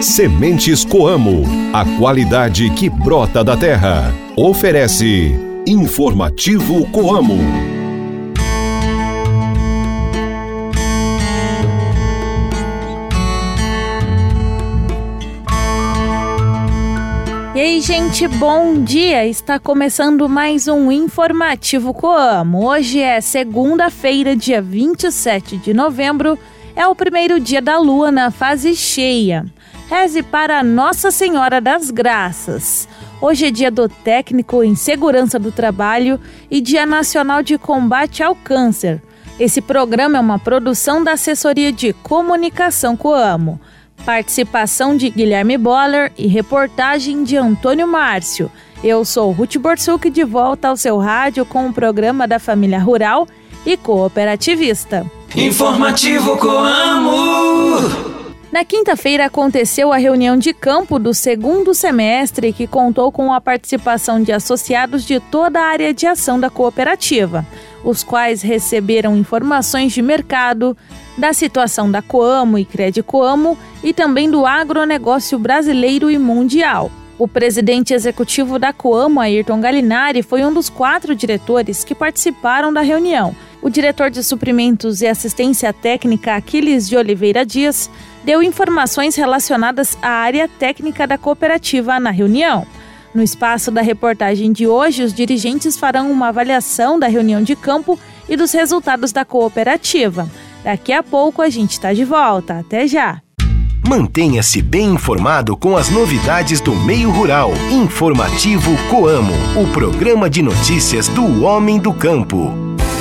Sementes Coamo, a qualidade que brota da terra. Oferece Informativo Coamo. E aí, gente, bom dia! Está começando mais um Informativo Coamo. Hoje é segunda-feira, dia 27 de novembro, é o primeiro dia da lua na fase cheia. Reze para Nossa Senhora das Graças. Hoje é dia do técnico em segurança do trabalho e Dia Nacional de Combate ao Câncer. Esse programa é uma produção da Assessoria de Comunicação Coamo. Participação de Guilherme Boller e reportagem de Antônio Márcio. Eu sou Ruth Borsuk de volta ao seu rádio com o programa da família rural e cooperativista. Informativo Coamo. Na quinta-feira aconteceu a reunião de campo do segundo semestre, que contou com a participação de associados de toda a área de ação da cooperativa, os quais receberam informações de mercado, da situação da Coamo e Credicoamo e também do agronegócio brasileiro e mundial. O presidente executivo da Coamo, Ayrton Galinari, foi um dos quatro diretores que participaram da reunião. O diretor de suprimentos e assistência técnica, Aquiles de Oliveira Dias, deu informações relacionadas à área técnica da cooperativa na reunião. No espaço da reportagem de hoje, os dirigentes farão uma avaliação da reunião de campo e dos resultados da cooperativa. Daqui a pouco a gente está de volta. Até já! Mantenha-se bem informado com as novidades do meio rural. Informativo Coamo, o programa de notícias do homem do campo.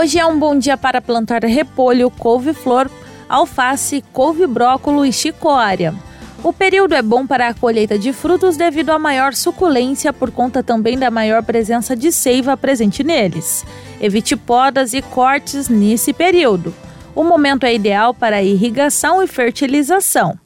Hoje é um bom dia para plantar repolho, couve-flor, alface, couve-brócolo e chicória. O período é bom para a colheita de frutos devido à maior suculência por conta também da maior presença de seiva presente neles. Evite podas e cortes nesse período. O momento é ideal para irrigação e fertilização.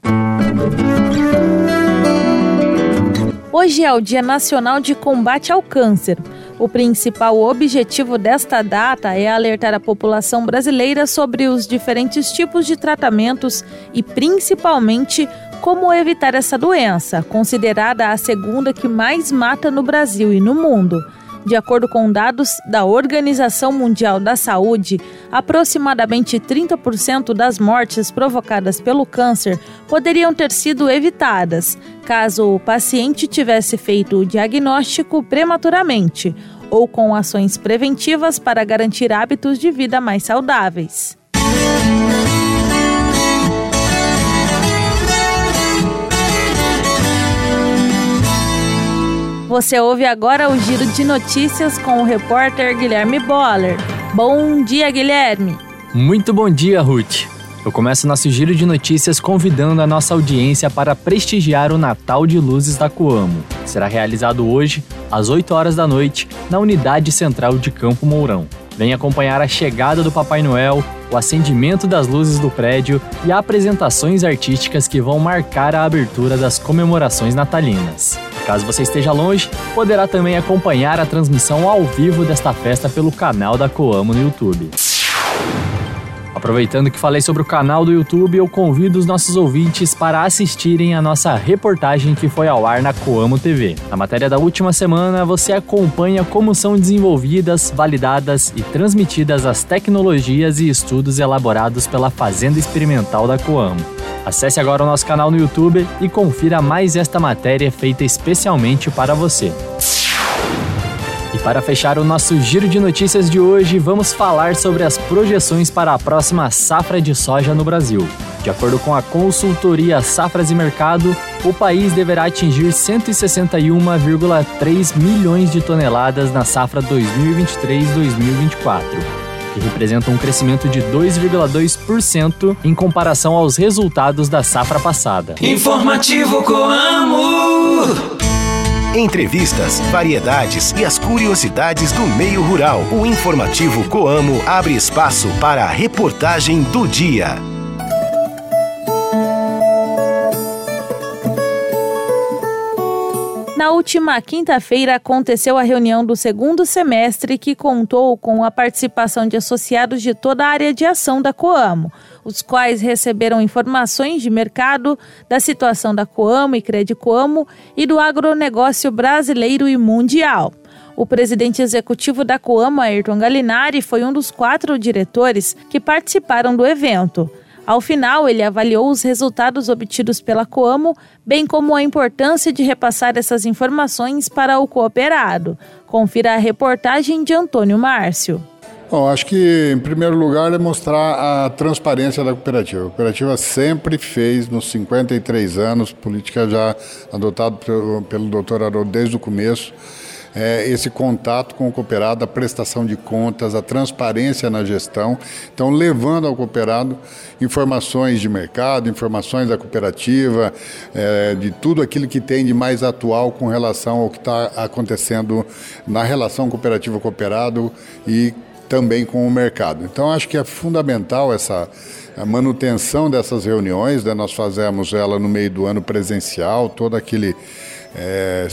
Hoje é o Dia Nacional de Combate ao Câncer. O principal objetivo desta data é alertar a população brasileira sobre os diferentes tipos de tratamentos e, principalmente, como evitar essa doença, considerada a segunda que mais mata no Brasil e no mundo. De acordo com dados da Organização Mundial da Saúde, aproximadamente 30% das mortes provocadas pelo câncer poderiam ter sido evitadas caso o paciente tivesse feito o diagnóstico prematuramente ou com ações preventivas para garantir hábitos de vida mais saudáveis. Você ouve agora o giro de notícias com o repórter Guilherme Boller. Bom dia, Guilherme. Muito bom dia, Ruth. Eu começo nosso giro de notícias convidando a nossa audiência para prestigiar o Natal de Luzes da Coamo. Será realizado hoje, às 8 horas da noite, na Unidade Central de Campo Mourão. Venha acompanhar a chegada do Papai Noel, o acendimento das luzes do prédio e apresentações artísticas que vão marcar a abertura das comemorações natalinas. Caso você esteja longe, poderá também acompanhar a transmissão ao vivo desta festa pelo canal da Coamo no YouTube. Aproveitando que falei sobre o canal do YouTube, eu convido os nossos ouvintes para assistirem a nossa reportagem que foi ao ar na Coamo TV. Na matéria da última semana, você acompanha como são desenvolvidas, validadas e transmitidas as tecnologias e estudos elaborados pela Fazenda Experimental da Coamo. Acesse agora o nosso canal no YouTube e confira mais esta matéria feita especialmente para você. E para fechar o nosso giro de notícias de hoje, vamos falar sobre as projeções para a próxima safra de soja no Brasil. De acordo com a consultoria Safras e Mercado, o país deverá atingir 161,3 milhões de toneladas na safra 2023-2024. Que representa um crescimento de 2,2% em comparação aos resultados da safra passada. Informativo Coamo. Entrevistas, variedades e as curiosidades do meio rural. O informativo Coamo abre espaço para a reportagem do dia. Na última quinta-feira aconteceu a reunião do segundo semestre que contou com a participação de associados de toda a área de ação da Coamo, os quais receberam informações de mercado, da situação da Coamo e Credicoamo e do agronegócio brasileiro e mundial. O presidente executivo da Coamo, Ayrton Galinari, foi um dos quatro diretores que participaram do evento. Ao final, ele avaliou os resultados obtidos pela Coamo, bem como a importância de repassar essas informações para o cooperado. Confira a reportagem de Antônio Márcio. Bom, acho que em primeiro lugar é mostrar a transparência da cooperativa. A cooperativa sempre fez, nos 53 anos, política já adotada pelo, pelo doutor Haroldo desde o começo, é, esse contato com o cooperado, a prestação de contas, a transparência na gestão. Então, levando ao cooperado informações de mercado, informações da cooperativa, é, de tudo aquilo que tem de mais atual com relação ao que está acontecendo na relação cooperativa-cooperado e também com o mercado. Então, acho que é fundamental essa a manutenção dessas reuniões, né? nós fazemos ela no meio do ano presencial, todo aquele é,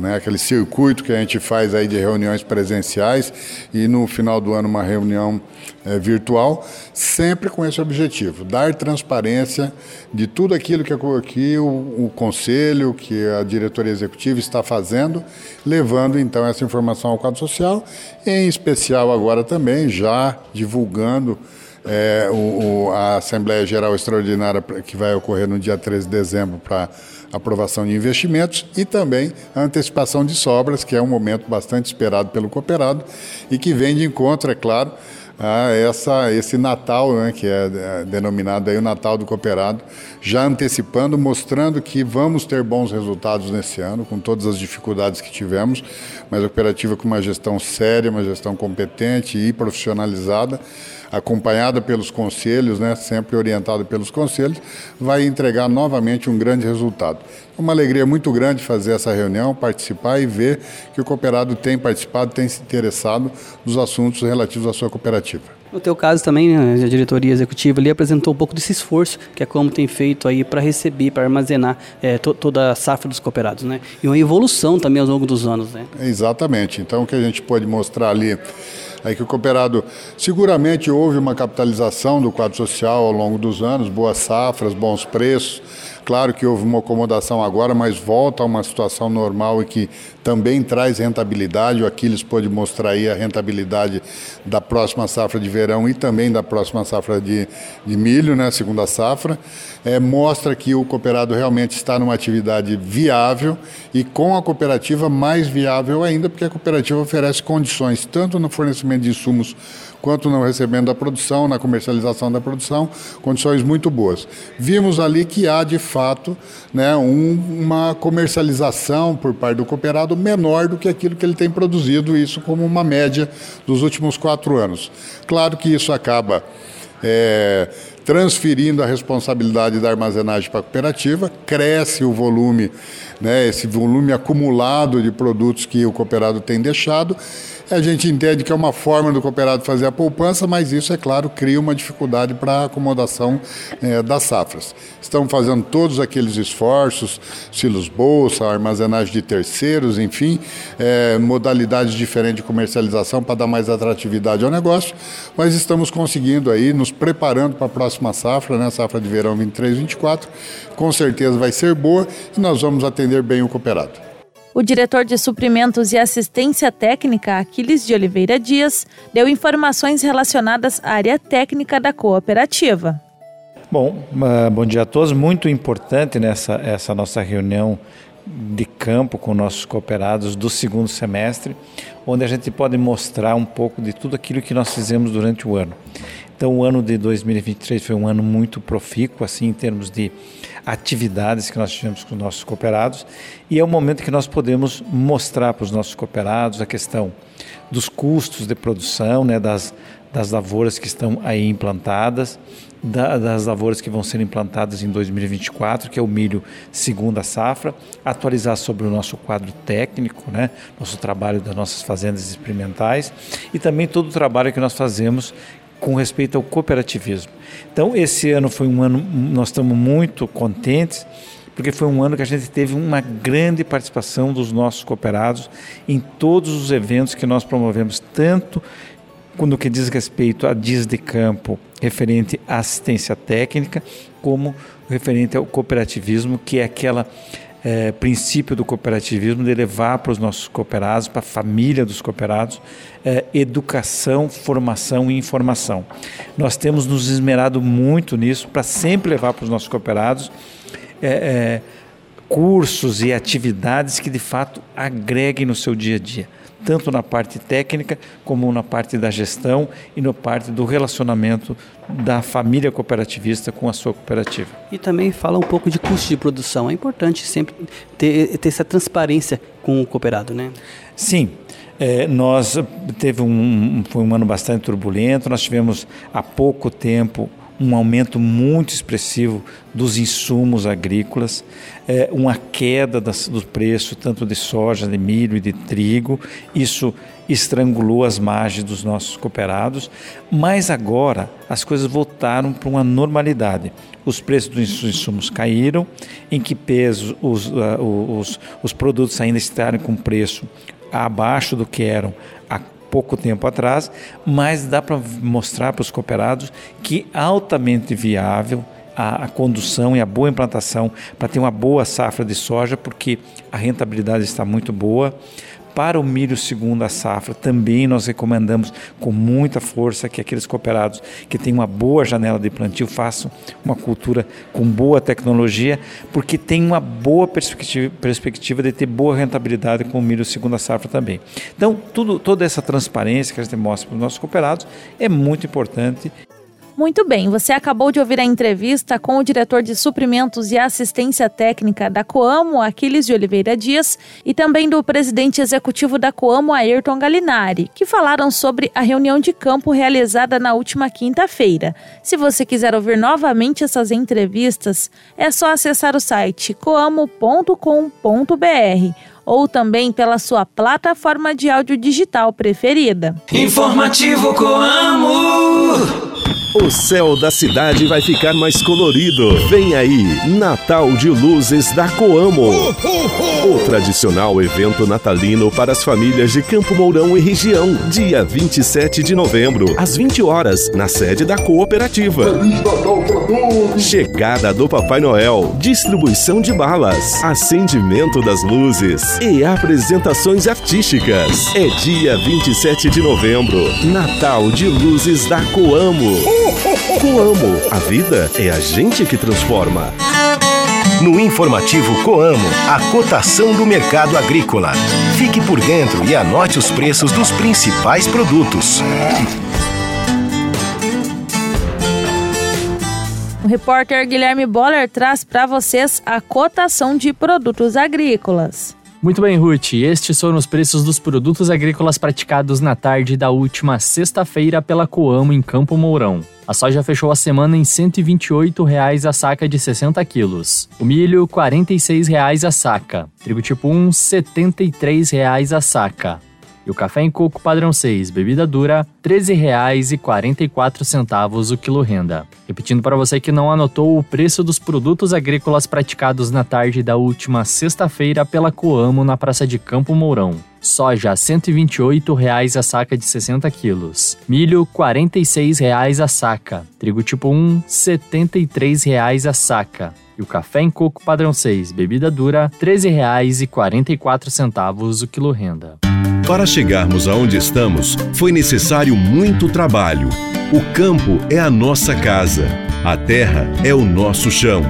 né, aquele circuito que a gente faz aí de reuniões presenciais e no final do ano uma reunião é, virtual, sempre com esse objetivo, dar transparência de tudo aquilo que, que o, o conselho, que a diretoria executiva está fazendo, levando então essa informação ao quadro social, em especial agora também já divulgando é, o, o, a Assembleia Geral Extraordinária que vai ocorrer no dia 13 de dezembro para aprovação de investimentos e também a antecipação de sobras, que é um momento bastante esperado pelo cooperado e que vem de encontro, é claro, a essa, esse Natal, né, que é, é denominado aí o Natal do Cooperado, já antecipando, mostrando que vamos ter bons resultados nesse ano, com todas as dificuldades que tivemos, mas a cooperativa com uma gestão séria, uma gestão competente e profissionalizada, acompanhada pelos conselhos, né, sempre orientada pelos conselhos, vai entregar novamente um grande resultado. Uma alegria muito grande fazer essa reunião, participar e ver que o cooperado tem participado, tem se interessado nos assuntos relativos à sua cooperativa. No teu caso também, né, a diretoria executiva ali apresentou um pouco desse esforço que a Como tem feito aí para receber, para armazenar é, to toda a safra dos cooperados, né? E uma evolução também ao longo dos anos, né? Exatamente. Então, o que a gente pode mostrar ali é que o cooperado seguramente houve uma capitalização do quadro social ao longo dos anos, boas safras, bons preços. Claro que houve uma acomodação agora, mas volta a uma situação normal e que também traz rentabilidade. O Aquiles pôde mostrar aí a rentabilidade da próxima safra de verão e também da próxima safra de, de milho, né, segunda safra. É, mostra que o cooperado realmente está numa atividade viável e com a cooperativa mais viável ainda, porque a cooperativa oferece condições tanto no fornecimento de insumos quanto no recebimento da produção, na comercialização da produção, condições muito boas. Vimos ali que há, de fato, né, um, uma comercialização por parte do cooperado menor do que aquilo que ele tem produzido, isso como uma média dos últimos quatro anos. Claro que isso acaba. É, transferindo a responsabilidade da armazenagem para a cooperativa, cresce o volume, né, esse volume acumulado de produtos que o cooperado tem deixado a gente entende que é uma forma do cooperado fazer a poupança, mas isso, é claro, cria uma dificuldade para a acomodação é, das safras. Estamos fazendo todos aqueles esforços, silos bolsa, armazenagem de terceiros, enfim, é, modalidades diferentes de comercialização para dar mais atratividade ao negócio, mas estamos conseguindo aí, nos preparando para a próxima safra, né, safra de verão 23-24, com certeza vai ser boa e nós vamos atender bem o cooperado. O diretor de suprimentos e assistência técnica, Aquiles de Oliveira Dias, deu informações relacionadas à área técnica da cooperativa. Bom, bom dia a todos. Muito importante nessa essa nossa reunião de campo com nossos cooperados do segundo semestre, onde a gente pode mostrar um pouco de tudo aquilo que nós fizemos durante o ano. Então, o ano de 2023 foi um ano muito profícuo, assim, em termos de atividades que nós tivemos com os nossos cooperados, e é o momento que nós podemos mostrar para os nossos cooperados a questão dos custos de produção, né, das, das lavouras que estão aí implantadas, da, das lavouras que vão ser implantadas em 2024, que é o milho segunda safra, atualizar sobre o nosso quadro técnico, né, nosso trabalho das nossas fazendas experimentais e também todo o trabalho que nós fazemos com respeito ao cooperativismo. Então, esse ano foi um ano, nós estamos muito contentes, porque foi um ano que a gente teve uma grande participação dos nossos cooperados em todos os eventos que nós promovemos, tanto no que diz respeito a dias de campo referente à assistência técnica, como referente ao cooperativismo, que é aquela é, princípio do cooperativismo de levar para os nossos cooperados, para a família dos cooperados, é, educação, formação e informação. Nós temos nos esmerado muito nisso para sempre levar para os nossos cooperados é, cursos e atividades que de fato agreguem no seu dia a dia tanto na parte técnica como na parte da gestão e na parte do relacionamento da família cooperativista com a sua cooperativa. E também fala um pouco de custo de produção. É importante sempre ter, ter essa transparência com o cooperado, né? Sim. É, nós teve um, foi um ano bastante turbulento. Nós tivemos há pouco tempo um aumento muito expressivo dos insumos agrícolas, é, uma queda do preço tanto de soja, de milho e de trigo. Isso estrangulou as margens dos nossos cooperados, mas agora as coisas voltaram para uma normalidade. Os preços dos insumos caíram, em que peso os, uh, os, os produtos ainda estarem com preço abaixo do que eram pouco tempo atrás, mas dá para mostrar para os cooperados que altamente viável a, a, condução e a boa implantação para ter uma boa safra de soja, porque a rentabilidade está muito boa. Para o milho segundo a safra, também nós recomendamos com muita força que aqueles cooperados que têm uma boa janela de plantio façam uma cultura com boa tecnologia, porque tem uma boa perspectiva, perspectiva de ter boa rentabilidade com o milho segundo a safra também. Então, tudo, toda essa transparência que a gente mostra para os nossos cooperados é muito importante. Muito bem, você acabou de ouvir a entrevista com o diretor de suprimentos e assistência técnica da Coamo, Aquiles de Oliveira Dias, e também do presidente executivo da Coamo, Ayrton Galinari, que falaram sobre a reunião de campo realizada na última quinta-feira. Se você quiser ouvir novamente essas entrevistas, é só acessar o site coamo.com.br ou também pela sua plataforma de áudio digital preferida. Informativo Coamo. O céu da cidade vai ficar mais colorido. Vem aí, Natal de Luzes da Coamo. O tradicional evento natalino para as famílias de Campo Mourão e região. Dia 27 de novembro, às 20 horas, na sede da cooperativa. Chegada do Papai Noel, distribuição de balas, acendimento das luzes e apresentações artísticas. É dia 27 de novembro, Natal de Luzes da Coamo. Coamo, a vida é a gente que transforma. No informativo Coamo, a cotação do mercado agrícola. Fique por dentro e anote os preços dos principais produtos. O repórter Guilherme Boller traz para vocês a cotação de produtos agrícolas. Muito bem, Ruth. Estes foram os preços dos produtos agrícolas praticados na tarde da última sexta-feira pela Coamo em Campo Mourão. A soja fechou a semana em R$ 128,00 a saca de 60 quilos. O milho, R$ 46,00 a saca. Trigo tipo 1, R$ 73,00 a saca. E o café em coco padrão 6, bebida dura, R$ 13,44 o quilo renda. Repetindo para você que não anotou o preço dos produtos agrícolas praticados na tarde da última sexta-feira pela Coamo na Praça de Campo Mourão. Soja R$ 128,00 a saca de 60 quilos. Milho R$ 46,00 a saca. Trigo tipo 1 R$ 73,00 a saca. E o café em coco padrão 6, bebida dura, R$ 13,44 o quilo renda. Para chegarmos aonde estamos, foi necessário muito trabalho. O campo é a nossa casa, a terra é o nosso chão.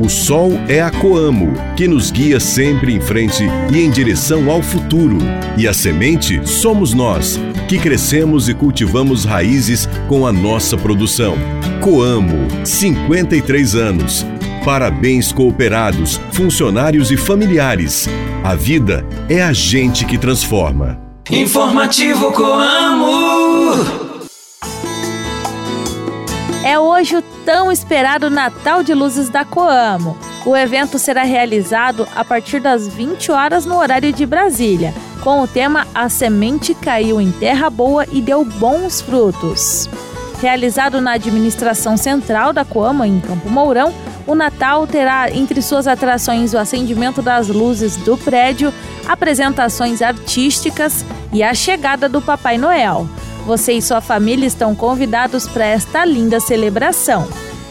O sol é a Coamo, que nos guia sempre em frente e em direção ao futuro. E a semente somos nós, que crescemos e cultivamos raízes com a nossa produção. Coamo, 53 anos. Parabéns cooperados, funcionários e familiares. A vida é a gente que transforma. Informativo Coamo. É hoje o tão esperado Natal de Luzes da Coamo. O evento será realizado a partir das 20 horas no horário de Brasília, com o tema A Semente Caiu em Terra Boa e Deu Bons Frutos. Realizado na administração central da Coamo, em Campo Mourão, o Natal terá entre suas atrações o acendimento das luzes do prédio, apresentações artísticas e a chegada do Papai Noel. Você e sua família estão convidados para esta linda celebração.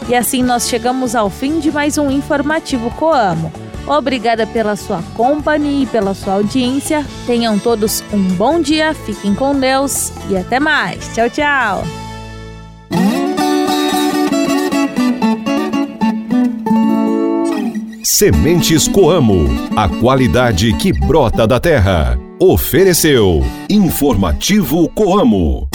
E assim nós chegamos ao fim de mais um informativo Coamo. Obrigada pela sua companhia e pela sua audiência. Tenham todos um bom dia, fiquem com Deus e até mais. Tchau, tchau. Sementes Coamo, a qualidade que brota da terra. Ofereceu Informativo Coamo.